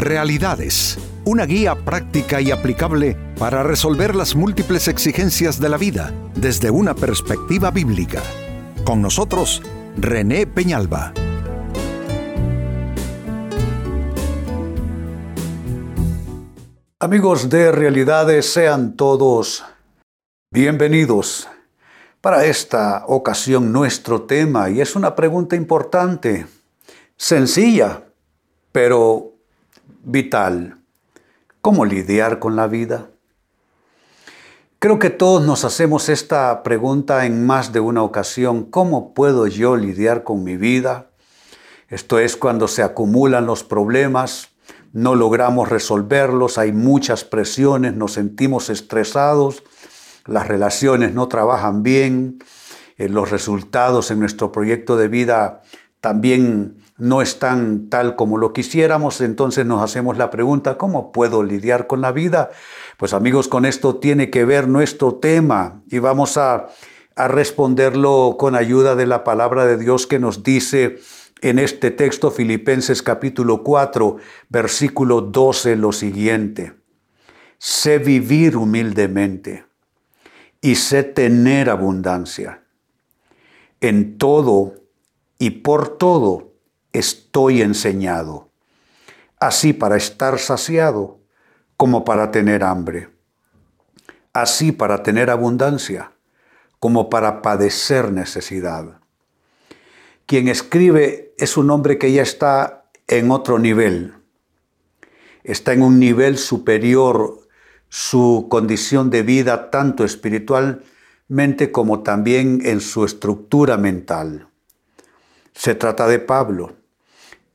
Realidades, una guía práctica y aplicable para resolver las múltiples exigencias de la vida desde una perspectiva bíblica. Con nosotros, René Peñalba. Amigos de Realidades, sean todos bienvenidos. Para esta ocasión nuestro tema, y es una pregunta importante, sencilla, pero vital. ¿Cómo lidiar con la vida? Creo que todos nos hacemos esta pregunta en más de una ocasión. ¿Cómo puedo yo lidiar con mi vida? Esto es cuando se acumulan los problemas, no logramos resolverlos, hay muchas presiones, nos sentimos estresados, las relaciones no trabajan bien, eh, los resultados en nuestro proyecto de vida también no están tal como lo quisiéramos, entonces nos hacemos la pregunta, ¿cómo puedo lidiar con la vida? Pues amigos, con esto tiene que ver nuestro tema y vamos a, a responderlo con ayuda de la palabra de Dios que nos dice en este texto Filipenses capítulo 4, versículo 12 lo siguiente. Sé vivir humildemente y sé tener abundancia. En todo y por todo estoy enseñado, así para estar saciado como para tener hambre, así para tener abundancia como para padecer necesidad. Quien escribe es un hombre que ya está en otro nivel, está en un nivel superior su condición de vida, tanto espiritualmente como también en su estructura mental. Se trata de Pablo.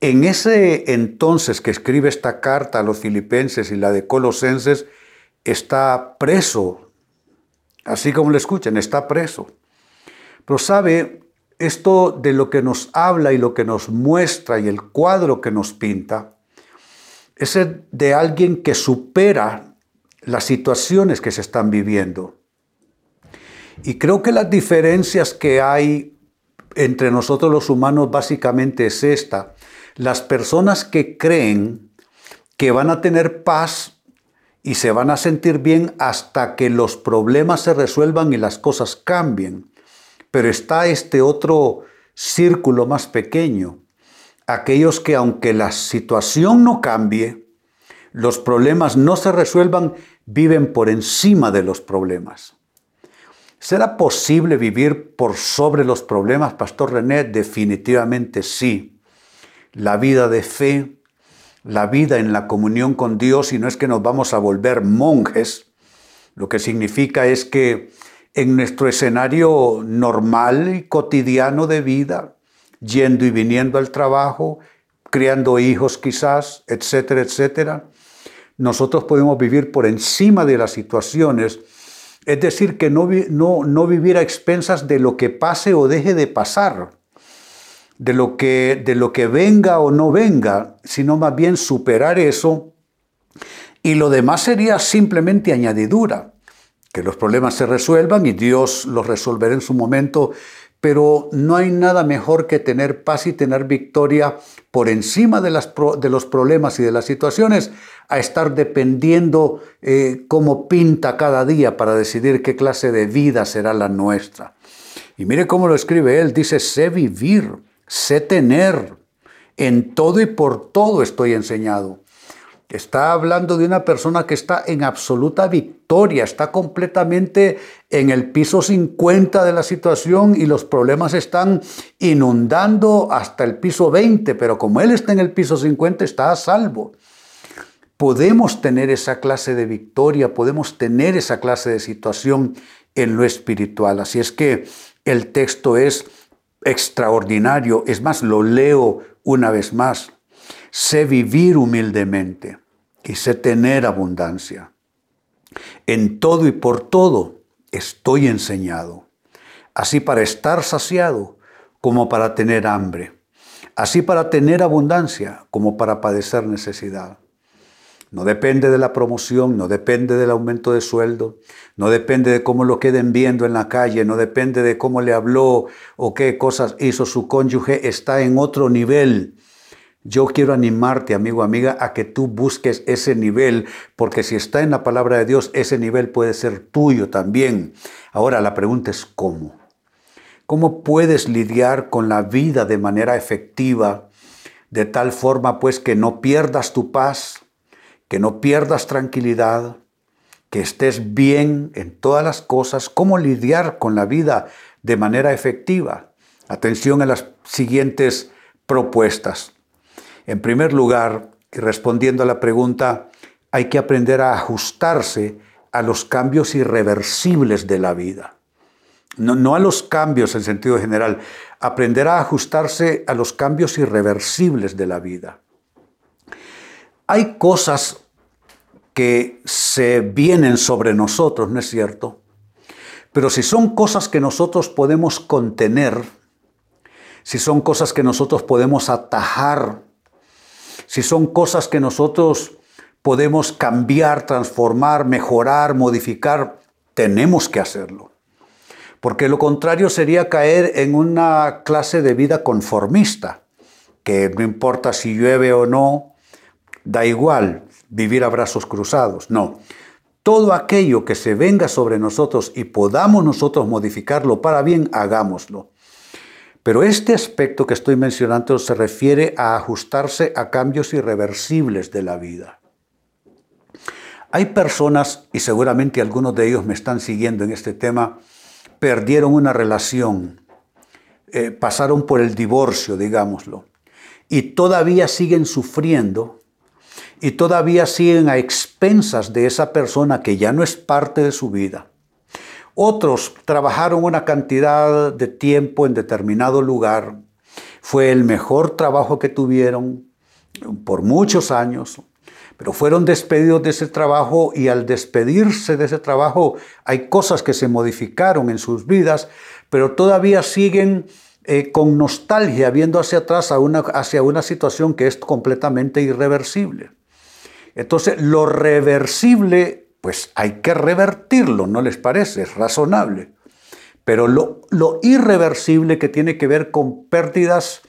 En ese entonces que escribe esta carta a los filipenses y la de Colosenses, está preso, así como le escuchan, está preso. Pero sabe, esto de lo que nos habla y lo que nos muestra y el cuadro que nos pinta, es de alguien que supera las situaciones que se están viviendo. Y creo que las diferencias que hay entre nosotros los humanos básicamente es esta. Las personas que creen que van a tener paz y se van a sentir bien hasta que los problemas se resuelvan y las cosas cambien. Pero está este otro círculo más pequeño, aquellos que aunque la situación no cambie, los problemas no se resuelvan, viven por encima de los problemas. ¿Será posible vivir por sobre los problemas, Pastor René? Definitivamente sí. La vida de fe, la vida en la comunión con Dios, y no es que nos vamos a volver monjes, lo que significa es que en nuestro escenario normal y cotidiano de vida, yendo y viniendo al trabajo, criando hijos quizás, etcétera, etcétera, nosotros podemos vivir por encima de las situaciones, es decir, que no, no, no vivir a expensas de lo que pase o deje de pasar, de lo, que, de lo que venga o no venga, sino más bien superar eso y lo demás sería simplemente añadidura, que los problemas se resuelvan y Dios los resolverá en su momento pero no hay nada mejor que tener paz y tener victoria por encima de, los problemas y de las situaciones, a estar dependiendo eh, cómo pinta cada día para decidir qué clase de vida será la nuestra. Y mire cómo lo escribe él, dice, sé vivir, sé tener, en todo y por todo estoy enseñado. Está hablando de una persona que está en absoluta victoria, está completamente en el piso 50 de la situación y los problemas están inundando hasta el piso 20, pero como él está en el piso 50 está a salvo. Podemos tener esa clase de victoria, podemos tener esa clase de situación en lo espiritual. Así es que el texto es extraordinario. Es más, lo leo una vez más sé vivir humildemente y sé tener abundancia. En todo y por todo estoy enseñado, así para estar saciado como para tener hambre, así para tener abundancia como para padecer necesidad. No depende de la promoción, no depende del aumento de sueldo, no depende de cómo lo queden viendo en la calle, no depende de cómo le habló o qué cosas hizo su cónyuge, está en otro nivel Yo quiero animarte, amigo, amiga, a que tú busques ese nivel, porque si está en la palabra de Dios, ese nivel puede ser tuyo también. Ahora la pregunta es cómo. ¿Cómo puedes lidiar con la vida de manera efectiva, de tal forma pues que no pierdas tu paz, que no pierdas tranquilidad, que estés bien en todas las cosas? ¿Cómo lidiar con la vida de manera efectiva? Atención a las siguientes propuestas. En primer lugar, y respondiendo a la pregunta, hay que aprender a ajustarse a los cambios irreversibles de la vida. No, a los cambios en sentido general, aprender a ajustarse a los cambios irreversibles de la vida. Hay cosas que se vienen sobre nosotros, ¿no es cierto? Pero si son cosas que nosotros podemos contener, si son cosas que nosotros podemos atajar, si son cosas que nosotros podemos cambiar, transformar, mejorar, modificar, tenemos que hacerlo. Porque lo contrario sería caer en una clase de vida conformista, que no importa si llueve o no, da igual vivir a brazos cruzados. No, todo aquello que se venga sobre nosotros y podamos nosotros modificarlo para bien, hagámoslo. Pero este aspecto que estoy mencionando se refiere a ajustarse a cambios irreversibles de la vida. Hay personas, y seguramente algunos de ellos me están siguiendo en este tema, perdieron una relación, eh, pasaron por el divorcio, digámoslo, y todavía siguen sufriendo y todavía siguen a expensas de esa persona que ya no es parte de su vida. Otros trabajaron una cantidad de tiempo en determinado lugar. Fue el mejor trabajo que tuvieron por muchos años, pero fueron despedidos de ese trabajo y al despedirse de ese trabajo hay cosas que se modificaron en sus vidas, pero todavía siguen eh, con nostalgia viendo hacia atrás hacia una situación que es completamente irreversible. Entonces, lo reversible pues hay que revertirlo, ¿no les parece? Es razonable. Pero lo, irreversible que tiene que ver con pérdidas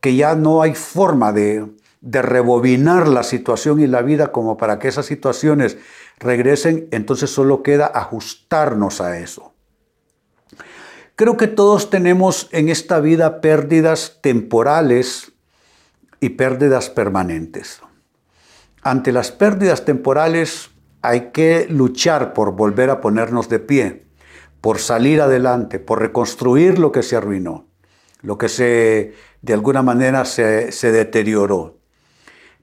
que ya no hay forma de, de rebobinar la situación y la vida como para que esas situaciones regresen, entonces solo queda ajustarnos a eso. Creo que todos tenemos en esta vida pérdidas temporales y pérdidas permanentes. Ante las pérdidas temporales hay que luchar por volver a ponernos de pie, por salir adelante, por reconstruir lo que se arruinó, lo que se, de alguna manera se, se deterioró.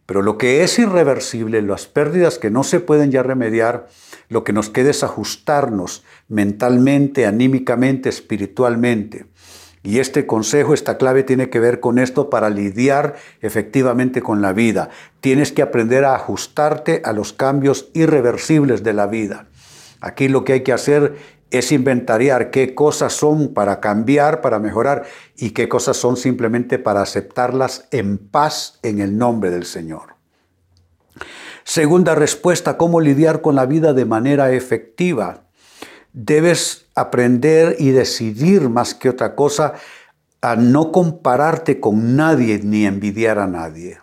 Pero lo que es irreversible, las pérdidas que no se pueden ya remediar, lo que nos queda es ajustarnos mentalmente, anímicamente, espiritualmente. Y este consejo, esta clave tiene que ver con esto para lidiar efectivamente con la vida. Tienes que aprender a ajustarte a los cambios irreversibles de la vida. Aquí lo que hay que hacer es inventariar qué cosas son para cambiar, para mejorar y qué cosas son simplemente para aceptarlas en paz en el nombre del Señor. Segunda respuesta, ¿cómo lidiar con la vida de manera efectiva? Debes aprender y decidir más que otra cosa a no compararte con nadie ni envidiar a nadie.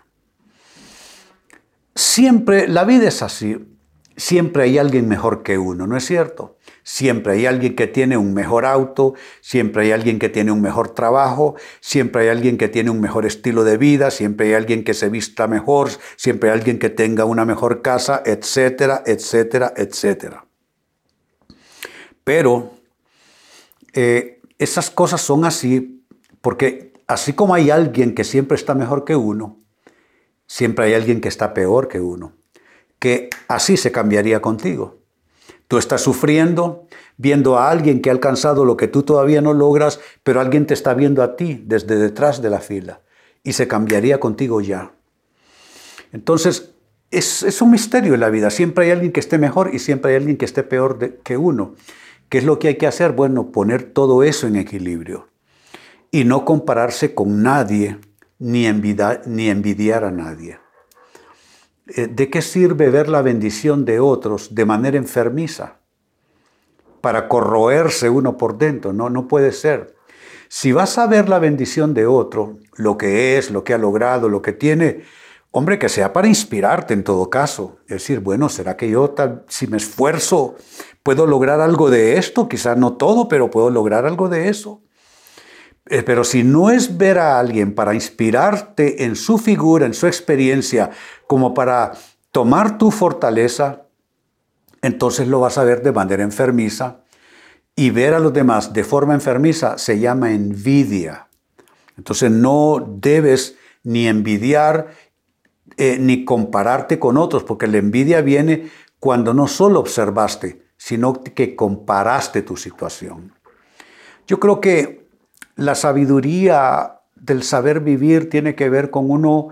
Siempre, la vida es así, siempre hay alguien mejor que uno, ¿no es cierto? Siempre hay alguien que tiene un mejor auto, siempre hay alguien que tiene un mejor trabajo, siempre hay alguien que tiene un mejor estilo de vida, siempre hay alguien que se vista mejor, siempre hay alguien que tenga una mejor casa, etcétera, etcétera, etcétera. Pero eh, esas cosas son así porque así como hay alguien que siempre está mejor que uno, siempre hay alguien que está peor que uno, que así se cambiaría contigo. Tú estás sufriendo viendo a alguien que ha alcanzado lo que tú todavía no logras, pero alguien te está viendo a ti desde detrás de la fila y se cambiaría contigo ya. Entonces, es, un misterio en la vida. Siempre hay alguien que esté mejor y siempre hay alguien que esté peor que uno. ¿Qué es lo que hay que hacer? Bueno, poner todo eso en equilibrio y no compararse con nadie ni envidiar, ni envidiar a nadie. Eh, ¿De qué sirve ver la bendición de otros de manera enfermiza? Para corroerse uno por dentro, no, no puede ser. Si vas a ver la bendición de otro, lo que es, lo que ha logrado, lo que tiene, hombre, que sea para inspirarte en todo caso. Es decir, bueno, ¿será que yo, si me esfuerzo, puedo lograr algo de esto? Quizás no todo, pero puedo lograr algo de eso. Eh, pero si no es ver a alguien para inspirarte en su figura, en su experiencia, como para tomar tu fortaleza, entonces lo vas a ver de manera enfermiza y ver a los demás de forma enfermiza se llama envidia. Entonces no debes ni envidiar eh, ni compararte con otros, porque la envidia viene cuando no solo observaste, sino que comparaste tu situación. Yo creo que la sabiduría del saber vivir tiene que ver con uno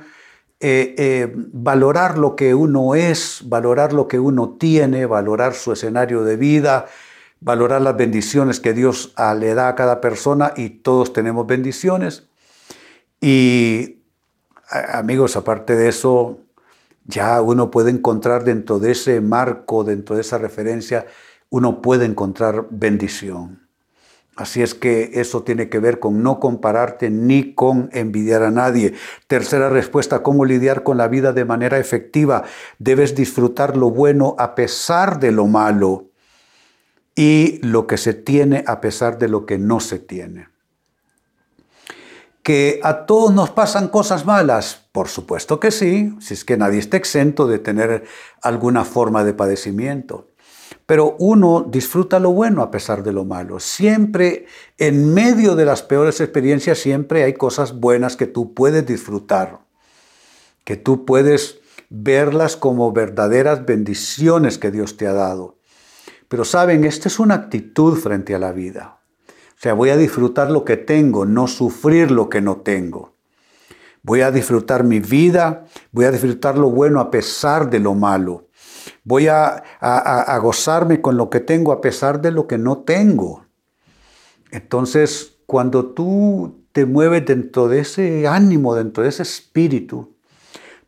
eh, eh, valorar lo que uno es, valorar lo que uno tiene, valorar su escenario de vida, valorar las bendiciones que Dios ah, le da a cada persona y todos tenemos bendiciones. Y amigos, aparte de eso, ya uno puede encontrar dentro de ese marco, dentro de esa referencia, uno puede encontrar bendición. Así es que eso tiene que ver con no compararte ni con envidiar a nadie. Tercera respuesta, ¿cómo lidiar con la vida de manera efectiva? Debes disfrutar lo bueno a pesar de lo malo y lo que se tiene a pesar de lo que no se tiene. ¿Que a todos nos pasan cosas malas? Por supuesto que sí, si es que nadie está exento de tener alguna forma de padecimiento. Pero uno disfruta lo bueno a pesar de lo malo. Siempre, en medio de las peores experiencias, siempre hay cosas buenas que tú puedes disfrutar, que tú puedes verlas como verdaderas bendiciones que Dios te ha dado. Pero saben, esta es una actitud frente a la vida. Sea, voy a disfrutar lo que tengo, no sufrir lo que no tengo. Voy a disfrutar mi vida, voy a disfrutar lo bueno a pesar de lo malo. Voy a, a, gozarme con lo que tengo a pesar de lo que no tengo. Entonces, cuando tú te mueves dentro de ese ánimo, dentro de ese espíritu,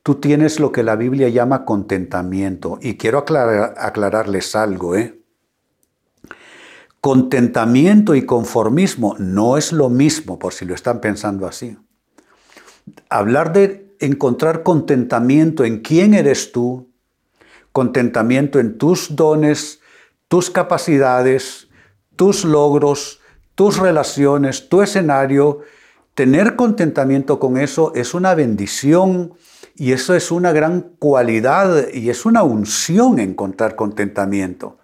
tú tienes lo que la Biblia llama contentamiento. Y quiero aclararles algo, ¿eh? Contentamiento y conformismo no es lo mismo, por si lo están pensando así. Hablar de encontrar contentamiento en quién eres tú, contentamiento en tus dones, tus capacidades, tus logros, tus relaciones, tu escenario, tener contentamiento con eso es una bendición y eso es una gran cualidad y es una unción encontrar contentamiento.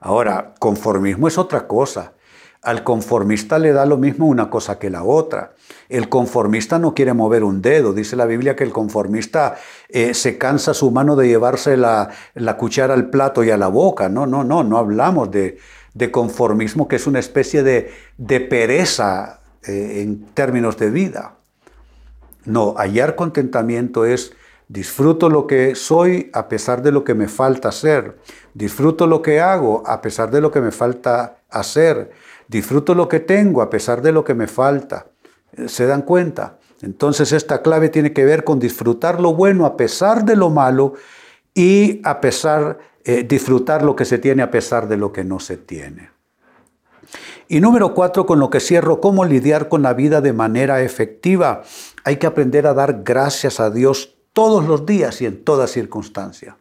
Ahora, conformismo es otra cosa. Al conformista le da lo mismo una cosa que la otra. El conformista no quiere mover un dedo. Dice la Biblia que el conformista eh, se cansa su mano de llevarse la, cuchara al plato y a la boca. No, no, no, no hablamos de, conformismo, que es una especie de, pereza eh, en términos de vida. No, hallar contentamiento es Disfruto lo que soy a pesar de lo que me falta hacer. Disfruto lo que hago a pesar de lo que me falta hacer. Disfruto lo que tengo a pesar de lo que me falta. ¿Se dan cuenta? Entonces esta clave tiene que ver con disfrutar lo bueno a pesar de lo malo y a pesar eh, disfrutar lo que se tiene a pesar de lo que no se tiene. Y número cuatro, con lo que cierro, cómo lidiar con la vida de manera efectiva. Hay que aprender a dar gracias a Dios todos los días y en toda circunstancia.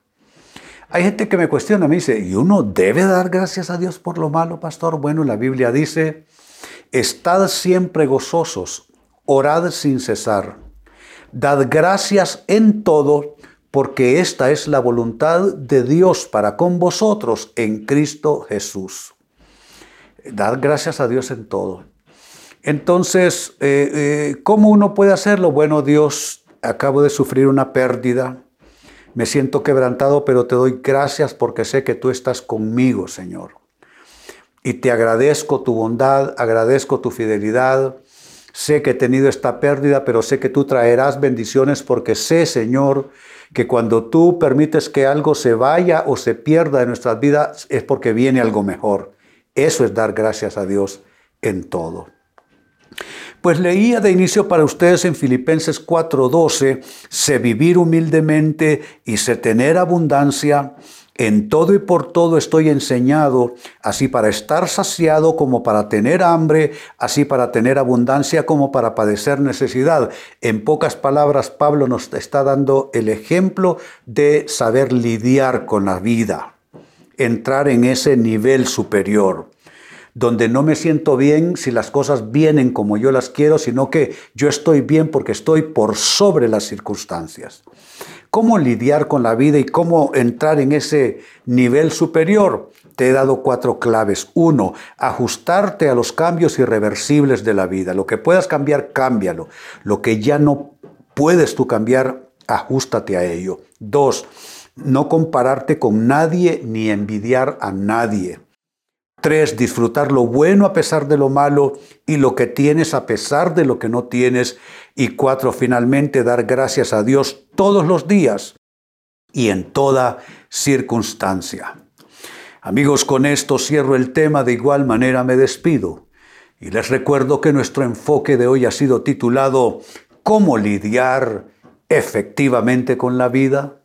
Hay gente que me cuestiona, me dice, ¿y uno debe dar gracias a Dios por lo malo, pastor? Bueno, la Biblia dice, estad siempre gozosos, orad sin cesar, dad gracias en todo, porque esta es la voluntad de Dios para con vosotros en Cristo Jesús. Dad gracias a Dios en todo. Entonces, eh, eh, ¿cómo uno puede hacerlo? Bueno, Dios acabo de sufrir una pérdida, me siento quebrantado, pero te doy gracias porque sé que tú estás conmigo, Señor. Y te agradezco tu bondad, agradezco tu fidelidad. Sé que he tenido esta pérdida, pero sé que tú traerás bendiciones porque sé, Señor, que cuando tú permites que algo se vaya o se pierda de nuestras vidas es porque viene algo mejor. Eso es dar gracias a Dios en todo. Pues leía de inicio para ustedes en Filipenses 4:12, sé vivir humildemente y sé tener abundancia, En todo y por todo estoy enseñado, así para estar saciado como para tener hambre, así para tener abundancia como para padecer necesidad. En pocas palabras, Pablo nos está dando el ejemplo de saber lidiar con la vida, entrar en ese nivel superior donde no me siento bien si las cosas vienen como yo las quiero, sino que yo estoy bien porque estoy por sobre las circunstancias cómo lidiar con la vida y cómo entrar en ese nivel superior. Te he dado cuatro claves. Uno, ajustarte a los cambios irreversibles de la vida. Lo que puedas cambiar, cámbialo. Lo que ya no puedes tú cambiar, ajustate a ello. Dos, no compararte con nadie ni envidiar a nadie. Tres, disfrutar lo bueno a pesar de lo malo y lo que tienes a pesar de lo que no tienes. Y cuatro, finalmente dar gracias a Dios todos los días y en toda circunstancia. Amigos, con esto cierro el tema, de igual manera me despido. Y les recuerdo que nuestro enfoque de hoy ha sido titulado ¿Cómo lidiar efectivamente con la vida?